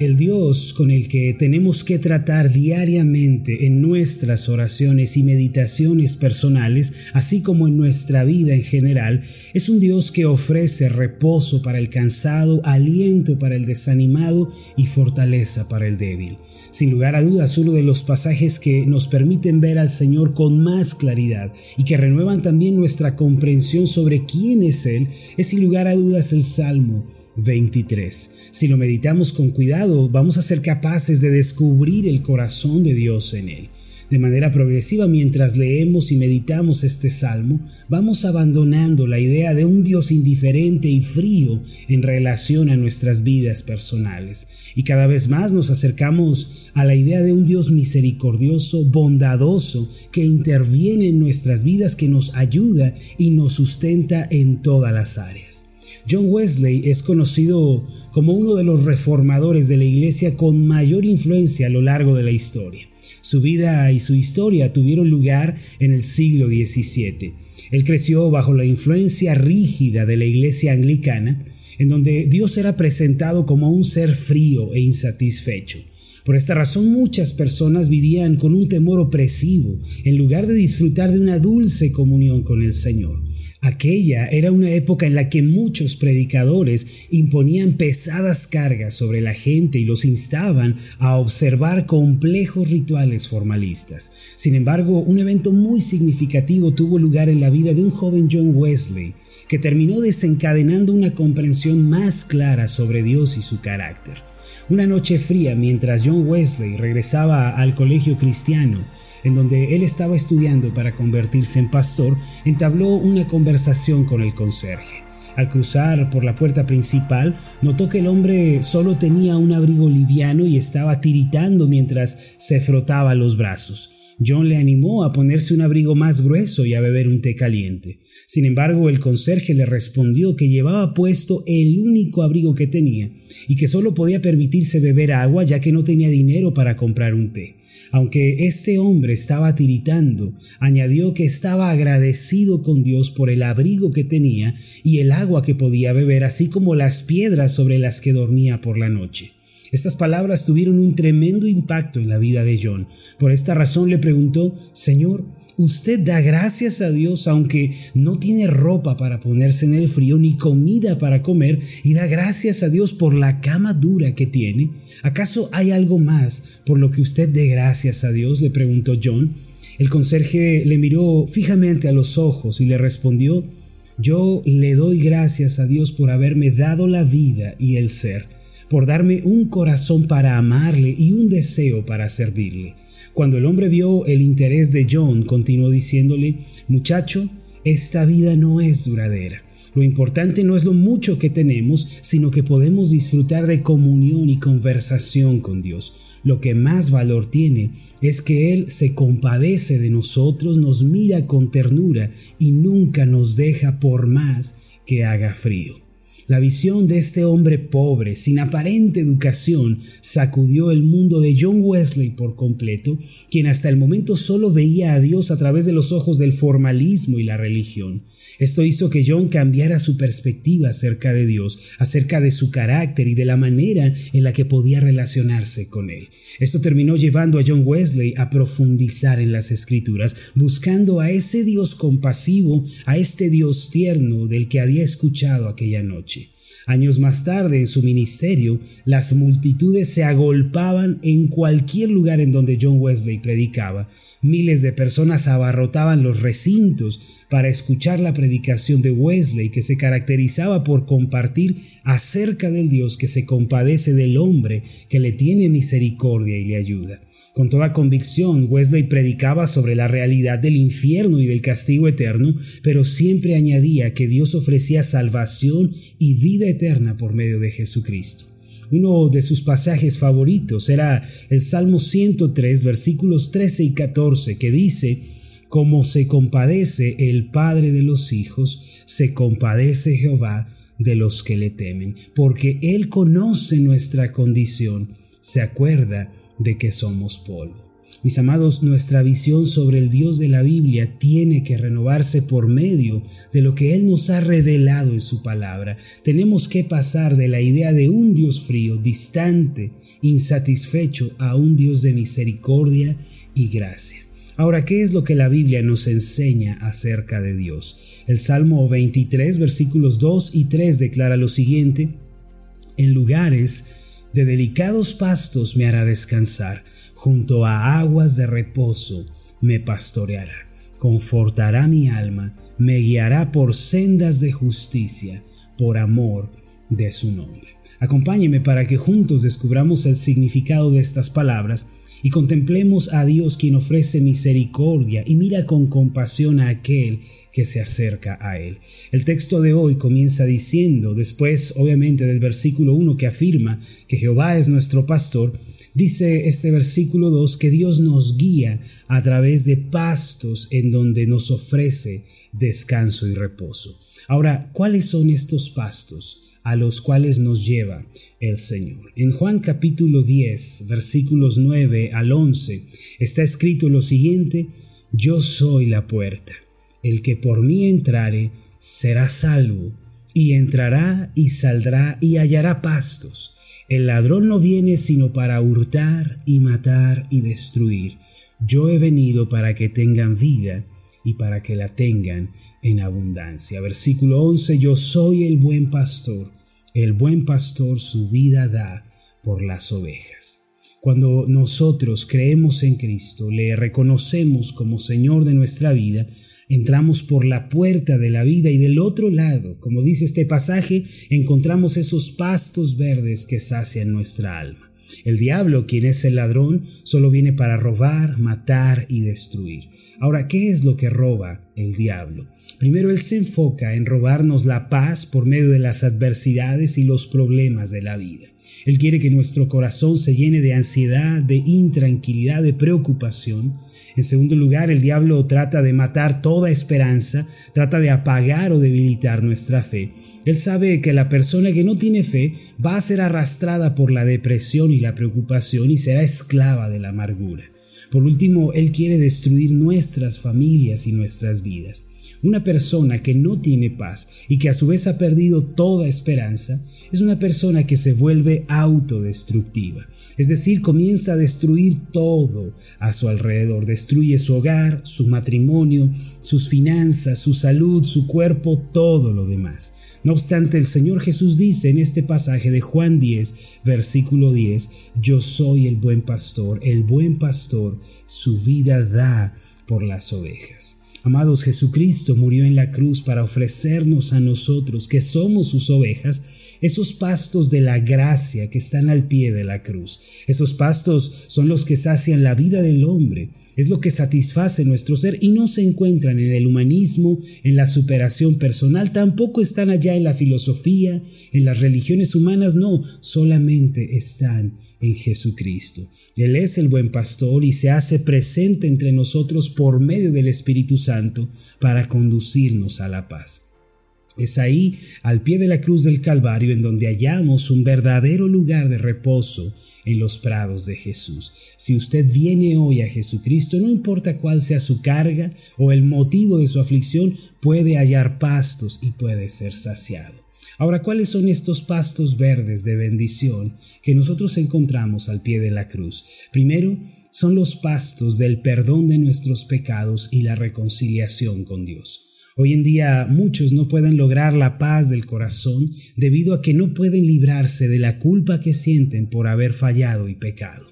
El Dios con el que tenemos que tratar diariamente en nuestras oraciones y meditaciones personales, así como en nuestra vida en general, es un Dios que ofrece reposo para el cansado, aliento para el desanimado y fortaleza para el débil. Sin lugar a dudas, uno de los pasajes que nos permiten ver al Señor con más claridad y que renuevan también nuestra comprensión sobre quién es Él, es sin lugar a dudas el Salmo 23. Si lo meditamos con cuidado, vamos a ser capaces de descubrir el corazón de Dios en él. De manera progresiva, mientras leemos y meditamos este salmo, vamos abandonando la idea de un Dios indiferente y frío en relación a nuestras vidas personales. Y cada vez más nos acercamos a la idea de un Dios misericordioso, bondadoso, que interviene en nuestras vidas, que nos ayuda y nos sustenta en todas las áreas. John Wesley es conocido como uno de los reformadores de la iglesia con mayor influencia a lo largo de la historia. Su vida y su historia tuvieron lugar en el siglo XVII. Él creció bajo la influencia rígida de la iglesia anglicana, en donde Dios era presentado como un ser frío e insatisfecho. Por esta razón muchas personas vivían con un temor opresivo en lugar de disfrutar de una dulce comunión con el Señor. Aquella era una época en la que muchos predicadores imponían pesadas cargas sobre la gente y los instaban a observar complejos rituales formalistas. Sin embargo, un evento muy significativo tuvo lugar en la vida de un joven John Wesley, que terminó desencadenando una comprensión más clara sobre Dios y su carácter. Una noche fría mientras John Wesley regresaba al colegio cristiano, en donde él estaba estudiando para convertirse en pastor, entabló una conversación con el conserje. Al cruzar por la puerta principal, notó que el hombre solo tenía un abrigo liviano y estaba tiritando mientras se frotaba los brazos. John le animó a ponerse un abrigo más grueso y a beber un té caliente. Sin embargo, el conserje le respondió que llevaba puesto el único abrigo que tenía y que solo podía permitirse beber agua ya que no tenía dinero para comprar un té. Aunque este hombre estaba tiritando, añadió que estaba agradecido con Dios por el abrigo que tenía y el agua que podía beber, así como las piedras sobre las que dormía por la noche. Estas palabras tuvieron un tremendo impacto en la vida de John. Por esta razón le preguntó, Señor, ¿usted da gracias a Dios aunque no tiene ropa para ponerse en el frío ni comida para comer y da gracias a Dios por la cama dura que tiene? ¿Acaso hay algo más por lo que usted dé gracias a Dios? le preguntó John. El conserje le miró fijamente a los ojos y le respondió, yo le doy gracias a Dios por haberme dado la vida y el ser por darme un corazón para amarle y un deseo para servirle. Cuando el hombre vio el interés de John, continuó diciéndole, muchacho, esta vida no es duradera. Lo importante no es lo mucho que tenemos, sino que podemos disfrutar de comunión y conversación con Dios. Lo que más valor tiene es que Él se compadece de nosotros, nos mira con ternura y nunca nos deja por más que haga frío. La visión de este hombre pobre, sin aparente educación, sacudió el mundo de John Wesley por completo, quien hasta el momento solo veía a Dios a través de los ojos del formalismo y la religión. Esto hizo que John cambiara su perspectiva acerca de Dios, acerca de su carácter y de la manera en la que podía relacionarse con él. Esto terminó llevando a John Wesley a profundizar en las escrituras, buscando a ese Dios compasivo, a este Dios tierno del que había escuchado aquella noche. Años más tarde, en su ministerio, las multitudes se agolpaban en cualquier lugar en donde John Wesley predicaba. Miles de personas abarrotaban los recintos para escuchar la predicación de Wesley, que se caracterizaba por compartir acerca del Dios que se compadece del hombre, que le tiene misericordia y le ayuda. Con toda convicción, Wesley predicaba sobre la realidad del infierno y del castigo eterno, pero siempre añadía que Dios ofrecía salvación y vida eterna por medio de Jesucristo. Uno de sus pasajes favoritos era el Salmo 103, versículos 13 y 14, que dice, Como se compadece el Padre de los hijos, se compadece Jehová de los que le temen, porque Él conoce nuestra condición, se acuerda de que somos polvo. Mis amados, nuestra visión sobre el Dios de la Biblia tiene que renovarse por medio de lo que Él nos ha revelado en su palabra. Tenemos que pasar de la idea de un Dios frío, distante, insatisfecho, a un Dios de misericordia y gracia. Ahora, ¿qué es lo que la Biblia nos enseña acerca de Dios? El Salmo 23, versículos 2 y 3 declara lo siguiente, en lugares de delicados pastos me hará descansar junto a aguas de reposo me pastoreará, confortará mi alma, me guiará por sendas de justicia, por amor de su nombre. Acompáñeme para que juntos descubramos el significado de estas palabras y contemplemos a Dios quien ofrece misericordia y mira con compasión a aquel que se acerca a Él. El texto de hoy comienza diciendo, después obviamente del versículo 1 que afirma que Jehová es nuestro pastor, Dice este versículo 2 que Dios nos guía a través de pastos en donde nos ofrece descanso y reposo. Ahora, ¿cuáles son estos pastos? A los cuales nos lleva el Señor. En Juan capítulo 10, versículos 9 al 11, está escrito lo siguiente, Yo soy la puerta, el que por mí entrare será salvo, y entrará y saldrá y hallará pastos. El ladrón no viene sino para hurtar y matar y destruir. Yo he venido para que tengan vida y para que la tengan en abundancia. Versículo 11, yo soy el buen pastor. El buen pastor su vida da por las ovejas. Cuando nosotros creemos en Cristo, le reconocemos como Señor de nuestra vida, entramos por la puerta de la vida y del otro lado, como dice este pasaje, encontramos esos pastos verdes que sacian nuestra alma. El diablo, quien es el ladrón, solo viene para robar, matar y destruir. Ahora, ¿qué es lo que roba el diablo? Primero, él se enfoca en robarnos la paz por medio de las adversidades y los problemas de la vida. Él quiere que nuestro corazón se llene de ansiedad, de intranquilidad, de preocupación. En segundo lugar, el diablo trata de matar toda esperanza, trata de apagar o debilitar nuestra fe. Él sabe que la persona que no tiene fe va a ser arrastrada por la depresión y la preocupación y será esclava de la amargura. Por último, Él quiere destruir nuestras familias y nuestras vidas. Una persona que no tiene paz y que a su vez ha perdido toda esperanza es una persona que se vuelve autodestructiva. Es decir, comienza a destruir todo a su alrededor. Destruye su hogar, su matrimonio, sus finanzas, su salud, su cuerpo, todo lo demás. No obstante, el Señor Jesús dice en este pasaje de Juan 10, versículo 10, Yo soy el buen pastor, el buen pastor su vida da por las ovejas. Amados, Jesucristo murió en la cruz para ofrecernos a nosotros, que somos sus ovejas, esos pastos de la gracia que están al pie de la cruz. Esos pastos son los que sacian la vida del hombre, es lo que satisface nuestro ser y no se encuentran en el humanismo, en la superación personal, tampoco están allá en la filosofía, en las religiones humanas, no, solamente están en Jesucristo. Él es el buen pastor y se hace presente entre nosotros por medio del Espíritu Santo para conducirnos a la paz. Es ahí, al pie de la cruz del Calvario, en donde hallamos un verdadero lugar de reposo en los prados de Jesús. Si usted viene hoy a Jesucristo, no importa cuál sea su carga o el motivo de su aflicción, puede hallar pastos y puede ser saciado. Ahora, ¿cuáles son estos pastos verdes de bendición que nosotros encontramos al pie de la cruz? Primero, son los pastos del perdón de nuestros pecados y la reconciliación con Dios. Hoy en día muchos no pueden lograr la paz del corazón debido a que no pueden librarse de la culpa que sienten por haber fallado y pecado.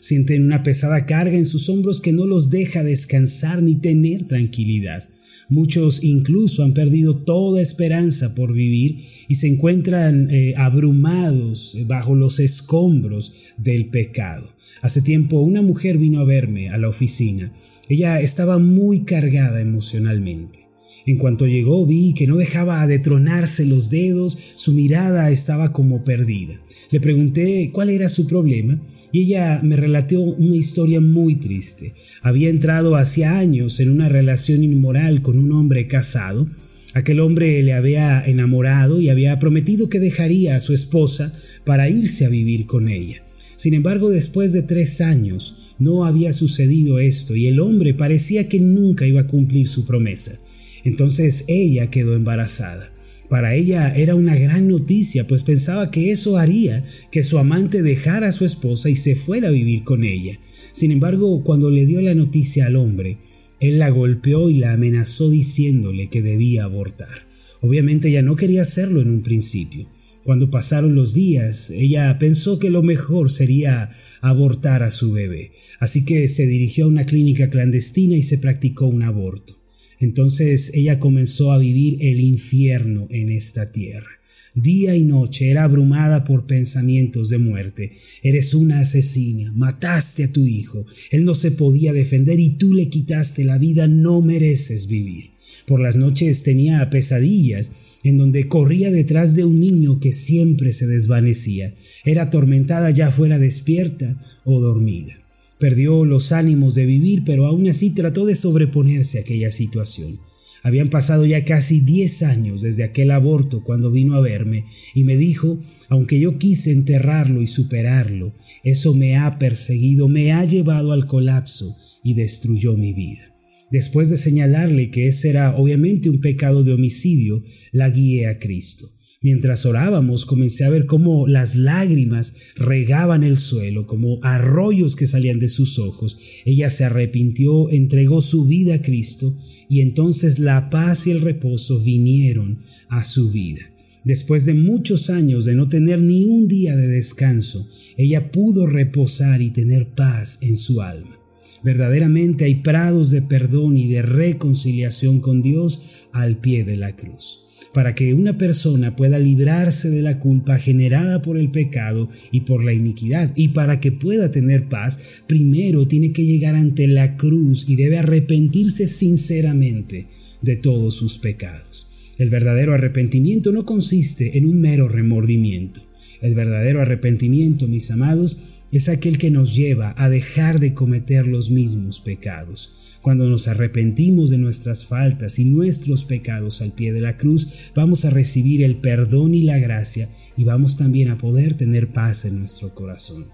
Sienten una pesada carga en sus hombros que no los deja descansar ni tener tranquilidad. Muchos incluso han perdido toda esperanza por vivir y se encuentran eh, abrumados eh, bajo los escombros del pecado. Hace tiempo una mujer vino a verme a la oficina. Ella estaba muy cargada emocionalmente. En cuanto llegó vi que no dejaba de tronarse los dedos, su mirada estaba como perdida. Le pregunté cuál era su problema y ella me relató una historia muy triste. Había entrado hacía años en una relación inmoral con un hombre casado. Aquel hombre le había enamorado y había prometido que dejaría a su esposa para irse a vivir con ella. Sin embargo, después de tres años no había sucedido esto y el hombre parecía que nunca iba a cumplir su promesa. Entonces ella quedó embarazada. Para ella era una gran noticia, pues pensaba que eso haría que su amante dejara a su esposa y se fuera a vivir con ella. Sin embargo, cuando le dio la noticia al hombre, él la golpeó y la amenazó diciéndole que debía abortar. Obviamente ella no quería hacerlo en un principio. Cuando pasaron los días, ella pensó que lo mejor sería abortar a su bebé, así que se dirigió a una clínica clandestina y se practicó un aborto. Entonces ella comenzó a vivir el infierno en esta tierra. Día y noche era abrumada por pensamientos de muerte. Eres una asesina, mataste a tu hijo, él no se podía defender y tú le quitaste la vida, no mereces vivir. Por las noches tenía pesadillas en donde corría detrás de un niño que siempre se desvanecía. Era atormentada ya fuera despierta o dormida. Perdió los ánimos de vivir, pero aún así trató de sobreponerse a aquella situación. Habían pasado ya casi 10 años desde aquel aborto cuando vino a verme y me dijo, aunque yo quise enterrarlo y superarlo, eso me ha perseguido, me ha llevado al colapso y destruyó mi vida. Después de señalarle que ese era obviamente un pecado de homicidio, la guié a Cristo. Mientras orábamos comencé a ver cómo las lágrimas regaban el suelo, como arroyos que salían de sus ojos. Ella se arrepintió, entregó su vida a Cristo y entonces la paz y el reposo vinieron a su vida. Después de muchos años de no tener ni un día de descanso, ella pudo reposar y tener paz en su alma. Verdaderamente hay prados de perdón y de reconciliación con Dios al pie de la cruz para que una persona pueda librarse de la culpa generada por el pecado y por la iniquidad, y para que pueda tener paz, primero tiene que llegar ante la cruz y debe arrepentirse sinceramente de todos sus pecados. El verdadero arrepentimiento no consiste en un mero remordimiento. El verdadero arrepentimiento, mis amados, es aquel que nos lleva a dejar de cometer los mismos pecados. Cuando nos arrepentimos de nuestras faltas y nuestros pecados al pie de la cruz, vamos a recibir el perdón y la gracia y vamos también a poder tener paz en nuestro corazón.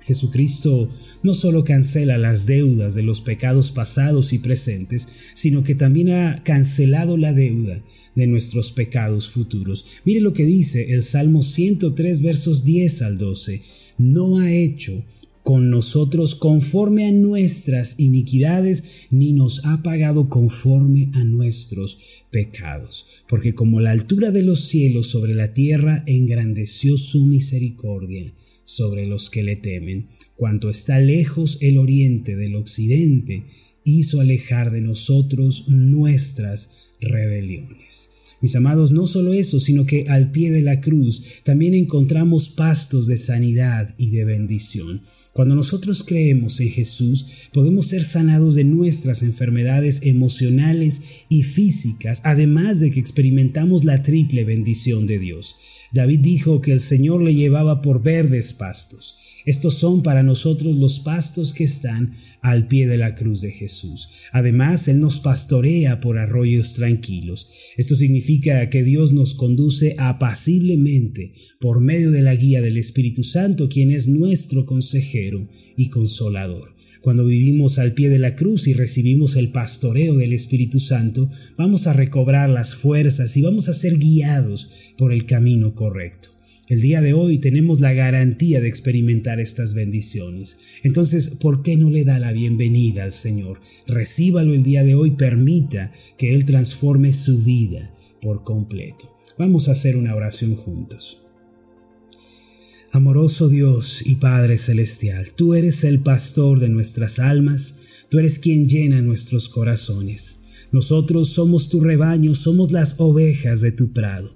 Jesucristo no solo cancela las deudas de los pecados pasados y presentes, sino que también ha cancelado la deuda de nuestros pecados futuros. Mire lo que dice el Salmo 103 versos 10 al 12. No ha hecho con nosotros conforme a nuestras iniquidades, ni nos ha pagado conforme a nuestros pecados. Porque como la altura de los cielos sobre la tierra, engrandeció su misericordia sobre los que le temen. Cuanto está lejos el oriente del occidente, hizo alejar de nosotros nuestras rebeliones. Mis amados, no solo eso, sino que al pie de la cruz también encontramos pastos de sanidad y de bendición. Cuando nosotros creemos en Jesús, podemos ser sanados de nuestras enfermedades emocionales y físicas, además de que experimentamos la triple bendición de Dios. David dijo que el Señor le llevaba por verdes pastos. Estos son para nosotros los pastos que están al pie de la cruz de Jesús. Además, Él nos pastorea por arroyos tranquilos. Esto significa que Dios nos conduce apaciblemente por medio de la guía del Espíritu Santo, quien es nuestro consejero y consolador. Cuando vivimos al pie de la cruz y recibimos el pastoreo del Espíritu Santo, vamos a recobrar las fuerzas y vamos a ser guiados por el camino correcto. El día de hoy tenemos la garantía de experimentar estas bendiciones. Entonces, ¿por qué no le da la bienvenida al Señor? Recíbalo el día de hoy, permita que Él transforme su vida por completo. Vamos a hacer una oración juntos. Amoroso Dios y Padre Celestial, tú eres el pastor de nuestras almas, tú eres quien llena nuestros corazones. Nosotros somos tu rebaño, somos las ovejas de tu prado.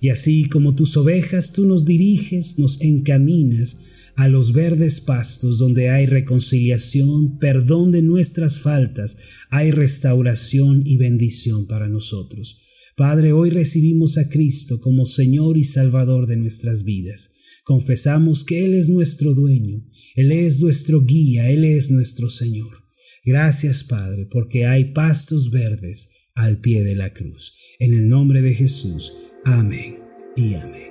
Y así como tus ovejas, tú nos diriges, nos encaminas a los verdes pastos donde hay reconciliación, perdón de nuestras faltas, hay restauración y bendición para nosotros. Padre, hoy recibimos a Cristo como Señor y Salvador de nuestras vidas. Confesamos que Él es nuestro dueño, Él es nuestro guía, Él es nuestro Señor. Gracias, Padre, porque hay pastos verdes al pie de la cruz. En el nombre de Jesús. Amén y amén.